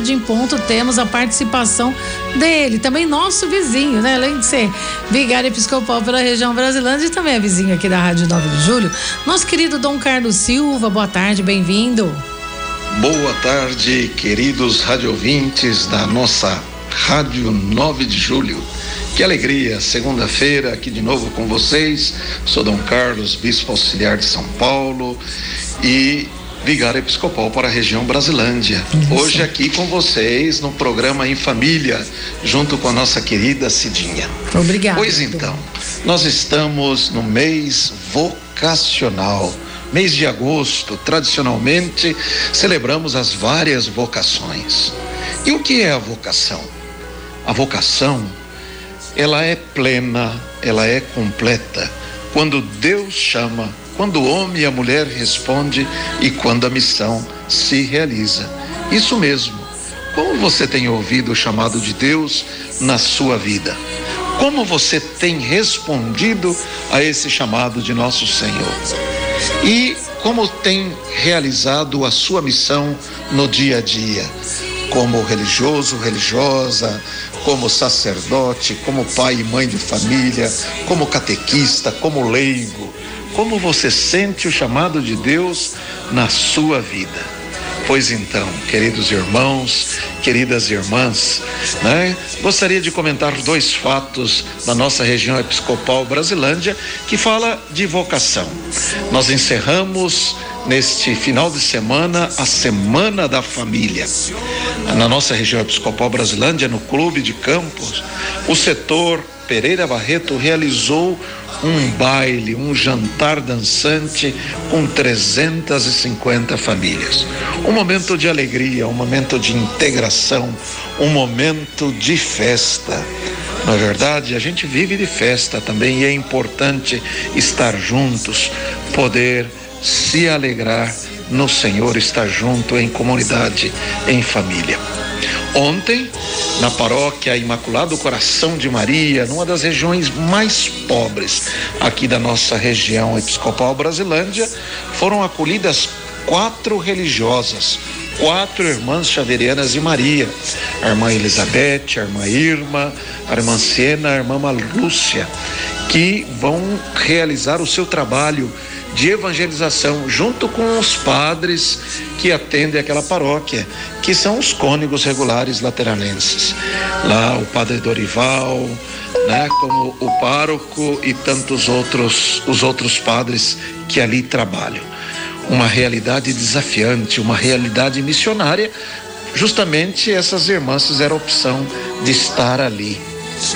Tarde, em ponto, temos a participação dele, também nosso vizinho, né? Além de ser vigário episcopal pela região brasileira e também é vizinho aqui da Rádio 9 de Julho, nosso querido Dom Carlos Silva, boa tarde, bem-vindo. Boa tarde, queridos radiovintes da nossa Rádio 9 de Julho. Que alegria, segunda-feira aqui de novo com vocês. Sou Dom Carlos, bispo auxiliar de São Paulo e vigário episcopal para a região Brasilândia. Hoje aqui com vocês no programa Em Família, junto com a nossa querida Cidinha. Obrigada. Pois então, nós estamos no mês vocacional. Mês de agosto, tradicionalmente, celebramos as várias vocações. E o que é a vocação? A vocação, ela é plena, ela é completa. Quando Deus chama, quando o homem e a mulher respondem e quando a missão se realiza. Isso mesmo. Como você tem ouvido o chamado de Deus na sua vida? Como você tem respondido a esse chamado de nosso Senhor? E como tem realizado a sua missão no dia a dia? Como religioso, religiosa, como sacerdote, como pai e mãe de família, como catequista, como leigo. Como você sente o chamado de Deus na sua vida? Pois então, queridos irmãos, queridas irmãs, né? Gostaria de comentar dois fatos da nossa região episcopal Brasilândia que fala de vocação. Nós encerramos neste final de semana a Semana da Família. Na nossa região episcopal Brasilândia, no Clube de Campos, o setor Pereira Barreto realizou um baile, um jantar dançante com 350 famílias. Um momento de alegria, um momento de integração, um momento de festa. Na verdade, a gente vive de festa também e é importante estar juntos, poder se alegrar no Senhor, estar junto em comunidade, em família. Ontem, na paróquia Imaculado Coração de Maria, numa das regiões mais pobres aqui da nossa região episcopal Brasilândia, foram acolhidas quatro religiosas, quatro irmãs chaverianas de Maria, a irmã Elizabeth, a irmã Irma, a irmã Siena, a irmã Lúcia, que vão realizar o seu trabalho de evangelização junto com os padres que atendem aquela paróquia, que são os cônegos regulares lateranenses. Lá o padre Dorival, né, como o pároco e tantos outros os outros padres que ali trabalham. Uma realidade desafiante, uma realidade missionária. Justamente essas irmãs fizeram a opção de estar ali.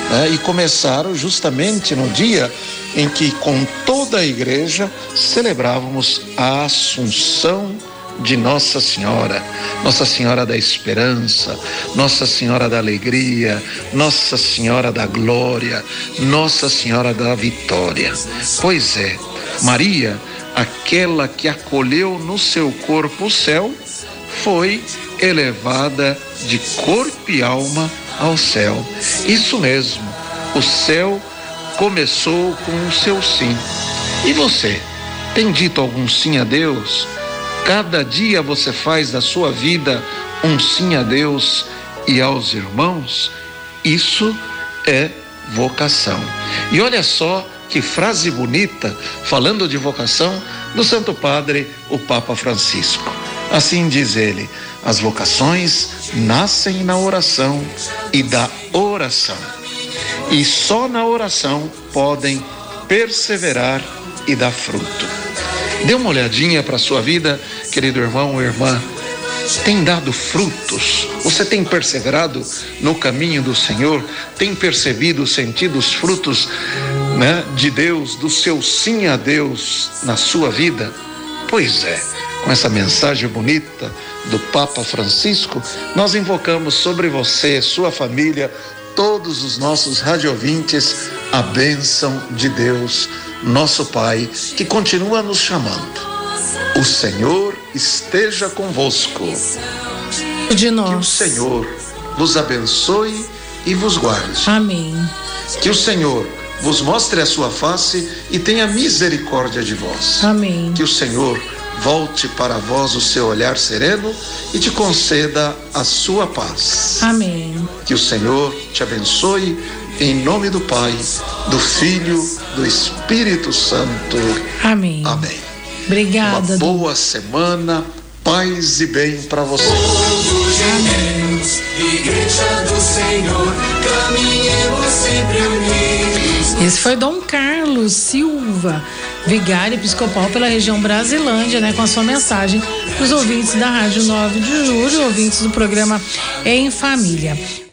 Né, e começaram justamente no dia em que, com toda a igreja, celebrávamos a Assunção de Nossa Senhora, Nossa Senhora da Esperança, Nossa Senhora da Alegria, Nossa Senhora da Glória, Nossa Senhora da Vitória. Pois é, Maria, aquela que acolheu no seu corpo o céu, foi elevada de corpo e alma ao céu. Isso mesmo, o céu começou com o seu sim. E você, tem dito algum sim a Deus? Cada dia você faz da sua vida um sim a Deus e aos irmãos? Isso é vocação. E olha só que frase bonita, falando de vocação, do Santo Padre, o Papa Francisco. Assim diz ele: as vocações nascem na oração e da oração e só na oração podem perseverar e dar fruto. Dê uma olhadinha para a sua vida, querido irmão ou irmã. Tem dado frutos? Você tem perseverado no caminho do Senhor? Tem percebido, sentido os frutos né, de Deus, do seu sim a Deus na sua vida? Pois é, com essa mensagem bonita do Papa Francisco, nós invocamos sobre você, sua família, todos os nossos radiovintes, a bênção de Deus, nosso Pai, que continua nos chamando. O Senhor esteja convosco. De nós. Que o Senhor vos abençoe e vos guarde. Amém. Que o Senhor vos mostre a sua face e tenha misericórdia de vós. Amém. Que o Senhor volte para vós o seu olhar sereno e te conceda a sua paz. Amém. Que o Senhor te abençoe em nome do Pai, do Filho, do Espírito Santo. Amém. Amém. Obrigada. Uma boa semana, paz e bem para você. Povo de Deus, Igreja do Senhor, caminhemos sempre unidos. Esse foi Dom Carlos Silva, vigário episcopal pela região Brasilândia, né, com a sua mensagem para os ouvintes da Rádio 9 de Julho, ouvintes do programa Em Família.